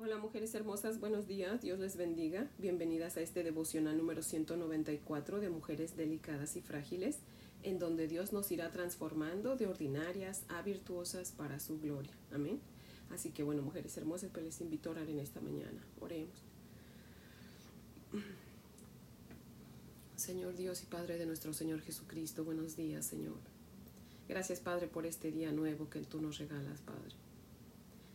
Hola mujeres hermosas, buenos días, Dios les bendiga. Bienvenidas a este devocional número 194 de Mujeres Delicadas y Frágiles, en donde Dios nos irá transformando de ordinarias a virtuosas para su gloria. Amén. Así que bueno, mujeres hermosas, pues les invito a orar en esta mañana. Oremos. Señor Dios y Padre de nuestro Señor Jesucristo, buenos días, Señor. Gracias, Padre, por este día nuevo que tú nos regalas, Padre.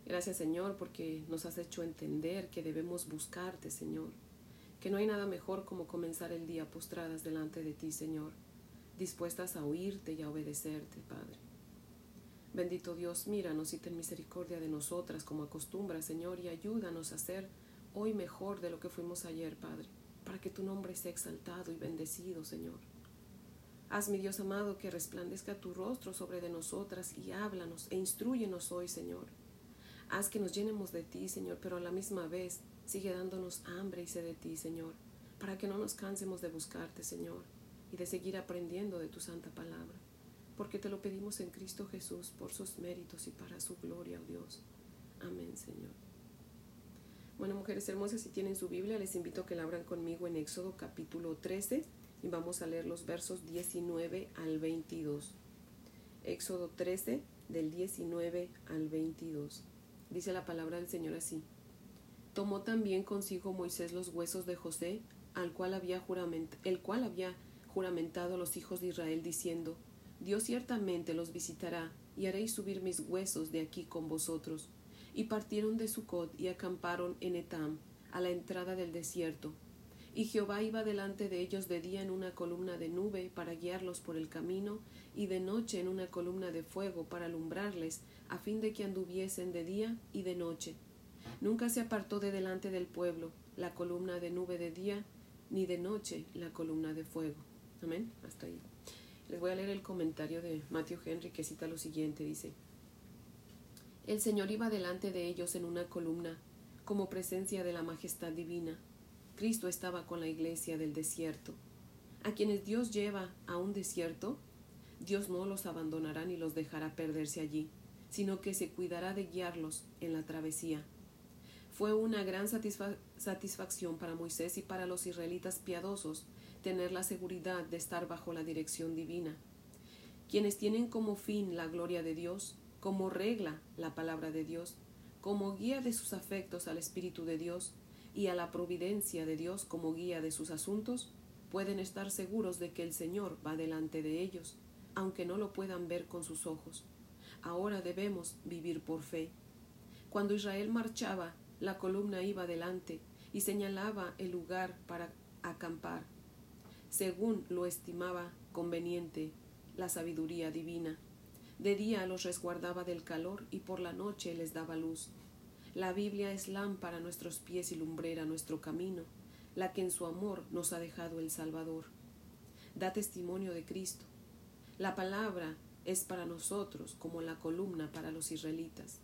Gracias Señor porque nos has hecho entender que debemos buscarte Señor, que no hay nada mejor como comenzar el día postradas delante de ti Señor, dispuestas a oírte y a obedecerte Padre. Bendito Dios, míranos y ten misericordia de nosotras como acostumbras Señor y ayúdanos a ser hoy mejor de lo que fuimos ayer Padre, para que tu nombre sea exaltado y bendecido Señor. Haz, mi Dios amado, que resplandezca tu rostro sobre de nosotras y háblanos e instruyenos hoy, Señor Haz que nos llenemos de ti, Señor, pero a la misma vez sigue dándonos hambre y sed de ti, Señor, para que no nos cansemos de buscarte, Señor, y de seguir aprendiendo de tu santa palabra, porque te lo pedimos en Cristo Jesús por sus méritos y para su gloria, oh Dios. Amén, Señor. Bueno, mujeres hermosas, si tienen su Biblia, les invito a que la abran conmigo en Éxodo capítulo 13 y vamos a leer los versos 19 al 22. Éxodo 13 del 19 al 22. Dice la palabra del Señor así. Tomó también consigo Moisés los huesos de José, al cual había el cual había juramentado a los hijos de Israel, diciendo, Dios ciertamente los visitará, y haréis subir mis huesos de aquí con vosotros. Y partieron de Sucot y acamparon en Etam, a la entrada del desierto. Y Jehová iba delante de ellos de día en una columna de nube para guiarlos por el camino, y de noche en una columna de fuego para alumbrarles, a fin de que anduviesen de día y de noche. Nunca se apartó de delante del pueblo la columna de nube de día, ni de noche la columna de fuego. Amén. Hasta ahí. Les voy a leer el comentario de Matthew Henry que cita lo siguiente. Dice, El Señor iba delante de ellos en una columna, como presencia de la majestad divina Cristo estaba con la iglesia del desierto. A quienes Dios lleva a un desierto, Dios no los abandonará ni los dejará perderse allí, sino que se cuidará de guiarlos en la travesía. Fue una gran satisfacción para Moisés y para los israelitas piadosos tener la seguridad de estar bajo la dirección divina. Quienes tienen como fin la gloria de Dios, como regla la palabra de Dios, como guía de sus afectos al Espíritu de Dios, y a la providencia de Dios como guía de sus asuntos, pueden estar seguros de que el Señor va delante de ellos, aunque no lo puedan ver con sus ojos. Ahora debemos vivir por fe. Cuando Israel marchaba, la columna iba delante y señalaba el lugar para acampar, según lo estimaba conveniente la sabiduría divina. De día los resguardaba del calor y por la noche les daba luz. La Biblia es lámpara a nuestros pies y lumbrera nuestro camino, la que en su amor nos ha dejado el Salvador. Da testimonio de Cristo. La palabra es para nosotros como la columna para los israelitas.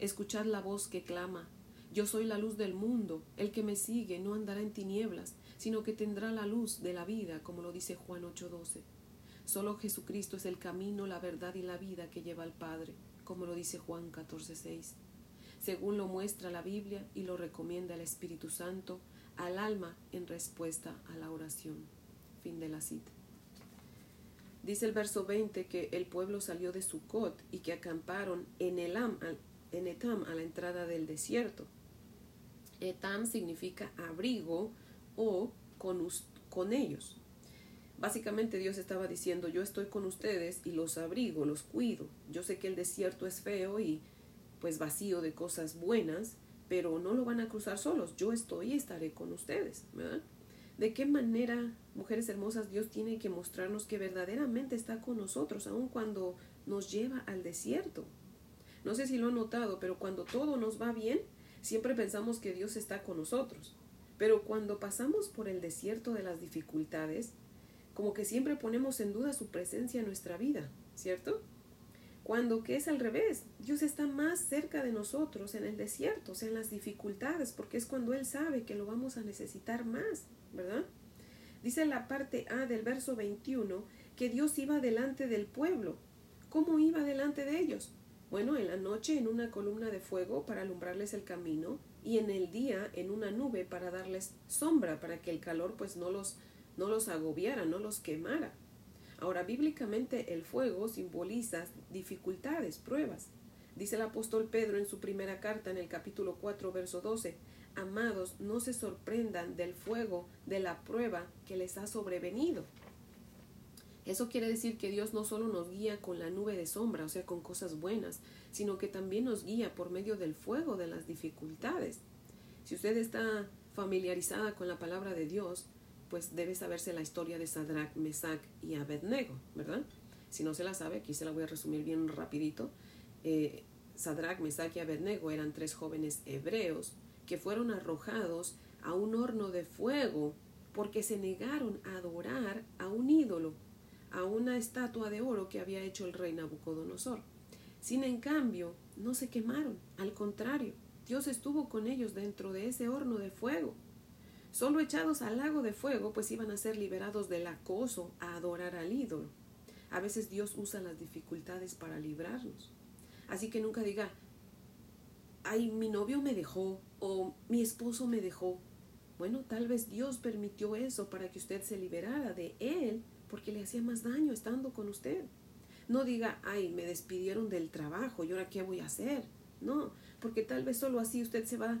Escuchad la voz que clama, Yo soy la luz del mundo, el que me sigue no andará en tinieblas, sino que tendrá la luz de la vida, como lo dice Juan 8:12. Solo Jesucristo es el camino, la verdad y la vida que lleva al Padre, como lo dice Juan 14:6 según lo muestra la Biblia y lo recomienda el Espíritu Santo al alma en respuesta a la oración. Fin de la cita. Dice el verso 20 que el pueblo salió de Sucot y que acamparon en, Elam, en Etam a la entrada del desierto. Etam significa abrigo o con, con ellos. Básicamente Dios estaba diciendo, yo estoy con ustedes y los abrigo, los cuido. Yo sé que el desierto es feo y pues vacío de cosas buenas, pero no lo van a cruzar solos. Yo estoy y estaré con ustedes. ¿De qué manera, mujeres hermosas, Dios tiene que mostrarnos que verdaderamente está con nosotros, aun cuando nos lleva al desierto? No sé si lo han notado, pero cuando todo nos va bien, siempre pensamos que Dios está con nosotros. Pero cuando pasamos por el desierto de las dificultades, como que siempre ponemos en duda su presencia en nuestra vida, ¿cierto? Cuando que es al revés, Dios está más cerca de nosotros en el desierto, o sea, en las dificultades, porque es cuando Él sabe que lo vamos a necesitar más, ¿verdad? Dice la parte A del verso 21 que Dios iba delante del pueblo. ¿Cómo iba delante de ellos? Bueno, en la noche en una columna de fuego para alumbrarles el camino y en el día en una nube para darles sombra para que el calor pues no los no los agobiara, no los quemara. Ahora, bíblicamente el fuego simboliza dificultades, pruebas. Dice el apóstol Pedro en su primera carta en el capítulo 4, verso 12, Amados, no se sorprendan del fuego de la prueba que les ha sobrevenido. Eso quiere decir que Dios no solo nos guía con la nube de sombra, o sea, con cosas buenas, sino que también nos guía por medio del fuego de las dificultades. Si usted está familiarizada con la palabra de Dios, pues debe saberse la historia de Sadrach, Mesach y Abednego, ¿verdad? Si no se la sabe, aquí se la voy a resumir bien rapidito. Eh, Sadrach, Mesach y Abednego eran tres jóvenes hebreos que fueron arrojados a un horno de fuego porque se negaron a adorar a un ídolo, a una estatua de oro que había hecho el rey Nabucodonosor. Sin en cambio, no se quemaron, al contrario, Dios estuvo con ellos dentro de ese horno de fuego Solo echados al lago de fuego, pues iban a ser liberados del acoso a adorar al ídolo. A veces Dios usa las dificultades para librarnos. Así que nunca diga, ay, mi novio me dejó o mi esposo me dejó. Bueno, tal vez Dios permitió eso para que usted se liberara de él porque le hacía más daño estando con usted. No diga, ay, me despidieron del trabajo y ahora qué voy a hacer. No, porque tal vez solo así usted se va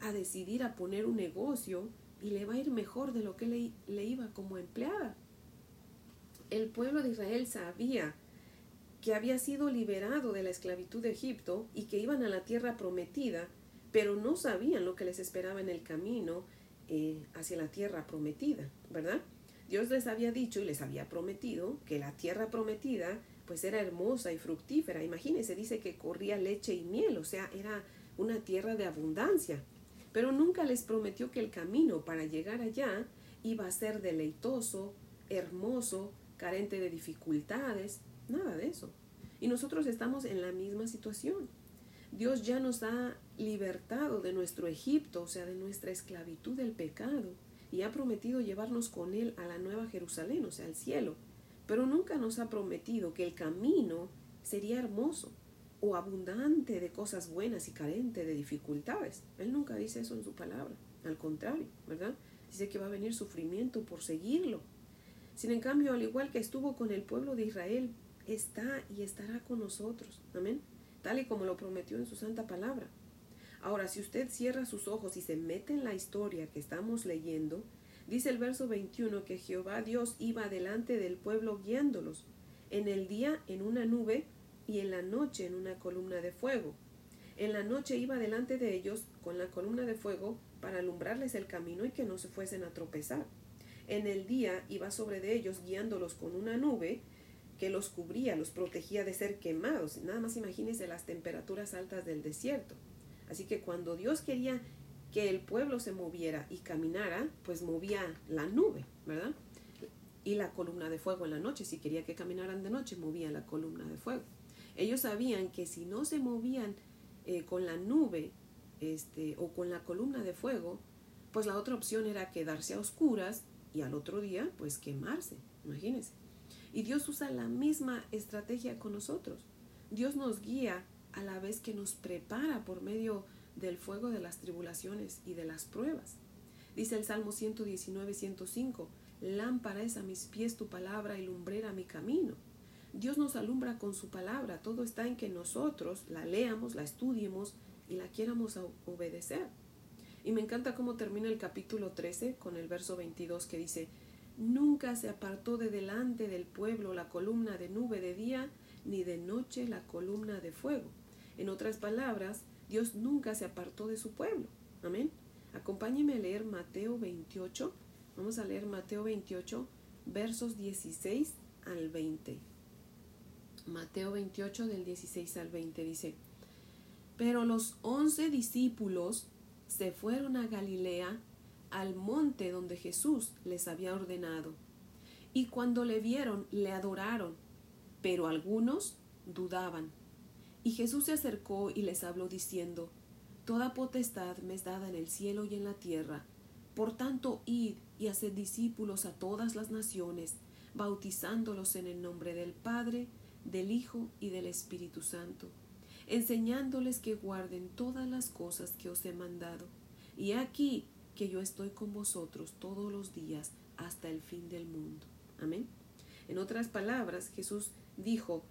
a decidir a poner un negocio y le va a ir mejor de lo que le, le iba como empleada. El pueblo de Israel sabía que había sido liberado de la esclavitud de Egipto y que iban a la tierra prometida, pero no sabían lo que les esperaba en el camino eh, hacia la tierra prometida, ¿verdad? Dios les había dicho y les había prometido que la tierra prometida pues era hermosa y fructífera. Imagínense, dice que corría leche y miel, o sea, era una tierra de abundancia pero nunca les prometió que el camino para llegar allá iba a ser deleitoso, hermoso, carente de dificultades, nada de eso. Y nosotros estamos en la misma situación. Dios ya nos ha libertado de nuestro Egipto, o sea, de nuestra esclavitud del pecado, y ha prometido llevarnos con Él a la nueva Jerusalén, o sea, al cielo. Pero nunca nos ha prometido que el camino sería hermoso, o abundante de cosas buenas y carente de dificultades. Él nunca dice eso en su palabra, al contrario, ¿verdad? Dice que va a venir sufrimiento por seguirlo. Sin en cambio, al igual que estuvo con el pueblo de Israel, está y estará con nosotros. Amén. Tal y como lo prometió en su santa palabra. Ahora, si usted cierra sus ojos y se mete en la historia que estamos leyendo, dice el verso 21 que Jehová Dios iba delante del pueblo guiándolos. En el día en una nube y en la noche en una columna de fuego. En la noche iba delante de ellos con la columna de fuego para alumbrarles el camino y que no se fuesen a tropezar. En el día iba sobre de ellos guiándolos con una nube que los cubría, los protegía de ser quemados. Nada más imagínense las temperaturas altas del desierto. Así que cuando Dios quería que el pueblo se moviera y caminara, pues movía la nube, ¿verdad? Y la columna de fuego en la noche. Si quería que caminaran de noche, movía la columna de fuego. Ellos sabían que si no se movían eh, con la nube este, o con la columna de fuego, pues la otra opción era quedarse a oscuras y al otro día pues quemarse, imagínense. Y Dios usa la misma estrategia con nosotros. Dios nos guía a la vez que nos prepara por medio del fuego de las tribulaciones y de las pruebas. Dice el Salmo 119, 105, lámpara es a mis pies tu palabra y lumbrera mi camino. Dios nos alumbra con su palabra. Todo está en que nosotros la leamos, la estudiemos y la quieramos obedecer. Y me encanta cómo termina el capítulo 13 con el verso 22 que dice, Nunca se apartó de delante del pueblo la columna de nube de día, ni de noche la columna de fuego. En otras palabras, Dios nunca se apartó de su pueblo. Amén. Acompáñeme a leer Mateo 28. Vamos a leer Mateo 28, versos 16 al 20. Mateo 28 del 16 al 20 dice, pero los once discípulos se fueron a Galilea, al monte donde Jesús les había ordenado. Y cuando le vieron, le adoraron, pero algunos dudaban. Y Jesús se acercó y les habló diciendo, Toda potestad me es dada en el cielo y en la tierra. Por tanto, id y haced discípulos a todas las naciones, bautizándolos en el nombre del Padre, del Hijo y del Espíritu Santo, enseñándoles que guarden todas las cosas que os he mandado. Y aquí que yo estoy con vosotros todos los días hasta el fin del mundo. Amén. En otras palabras, Jesús dijo,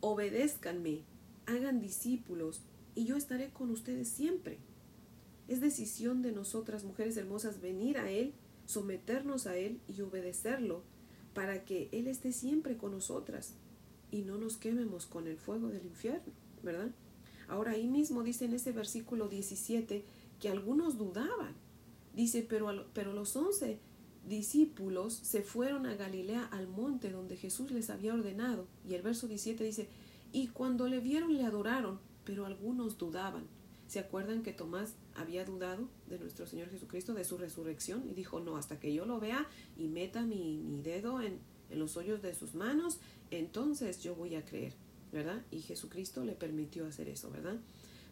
obedézcanme, hagan discípulos, y yo estaré con ustedes siempre. Es decisión de nosotras, mujeres hermosas, venir a Él, someternos a Él y obedecerlo para que Él esté siempre con nosotras y no nos quememos con el fuego del infierno, ¿verdad? Ahora ahí mismo dice en ese versículo 17 que algunos dudaban. Dice, pero, pero los once discípulos se fueron a Galilea al monte donde Jesús les había ordenado. Y el verso 17 dice, y cuando le vieron le adoraron, pero algunos dudaban. ¿Se acuerdan que Tomás había dudado de nuestro Señor Jesucristo, de su resurrección? Y dijo, no, hasta que yo lo vea y meta mi, mi dedo en, en los hoyos de sus manos, entonces yo voy a creer, ¿verdad? Y Jesucristo le permitió hacer eso, ¿verdad?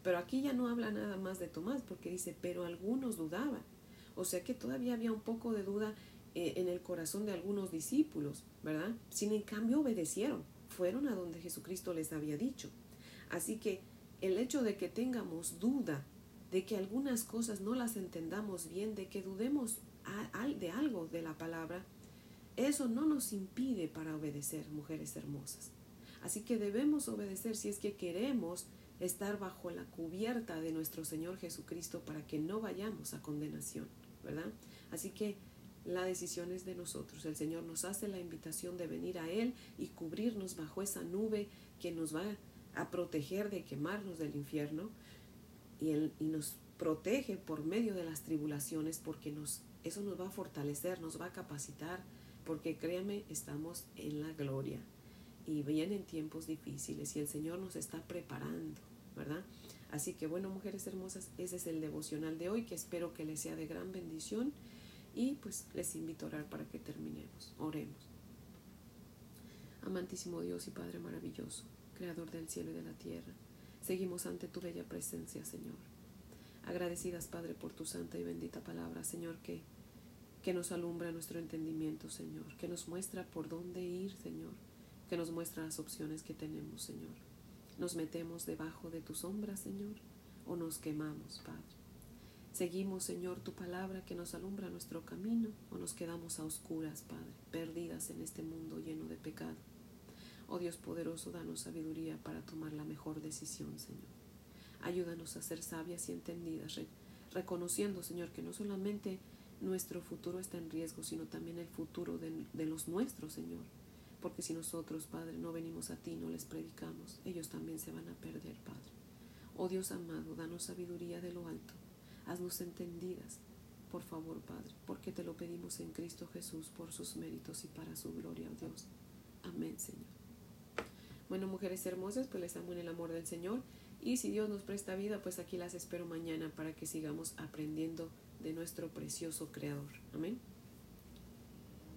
Pero aquí ya no habla nada más de Tomás, porque dice, pero algunos dudaban. O sea que todavía había un poco de duda eh, en el corazón de algunos discípulos, ¿verdad? Sin en cambio obedecieron, fueron a donde Jesucristo les había dicho. Así que el hecho de que tengamos duda, de que algunas cosas no las entendamos bien, de que dudemos de algo de la palabra, eso no nos impide para obedecer, mujeres hermosas. Así que debemos obedecer si es que queremos estar bajo la cubierta de nuestro Señor Jesucristo para que no vayamos a condenación, ¿verdad? Así que la decisión es de nosotros. El Señor nos hace la invitación de venir a Él y cubrirnos bajo esa nube que nos va a proteger de quemarnos del infierno y, y nos protege por medio de las tribulaciones porque nos, eso nos va a fortalecer, nos va a capacitar, porque créame, estamos en la gloria y vienen tiempos difíciles y el Señor nos está preparando, ¿verdad? Así que bueno, mujeres hermosas, ese es el devocional de hoy que espero que les sea de gran bendición y pues les invito a orar para que terminemos. Oremos. Amantísimo Dios y Padre maravilloso, Creador del cielo y de la tierra, seguimos ante tu bella presencia, Señor. Agradecidas, Padre, por tu santa y bendita palabra, Señor, que que nos alumbra nuestro entendimiento, Señor, que nos muestra por dónde ir, Señor, que nos muestra las opciones que tenemos, Señor. Nos metemos debajo de tu sombra, Señor, o nos quemamos, Padre. Seguimos, Señor, tu palabra que nos alumbra nuestro camino, o nos quedamos a oscuras, Padre, perdidas en este mundo lleno de pecado. Oh Dios poderoso, danos sabiduría para tomar la mejor decisión, Señor. Ayúdanos a ser sabias y entendidas, reconociendo, Señor, que no solamente nuestro futuro está en riesgo, sino también el futuro de, los nuestros, Señor. Porque si nosotros, Padre, no venimos a ti, no les predicamos, ellos también se van a perder, Padre. Oh Dios amado, danos sabiduría de lo alto, haznos entendidas, por favor, Padre, porque te lo pedimos en Cristo Jesús por sus méritos y para su gloria, oh Dios. Amén, Señor. Bueno, mujeres hermosas, pues les amo en el amor del Señor. Y si Dios nos presta vida, pues aquí las espero mañana para que sigamos aprendiendo de nuestro precioso Creador. Amén.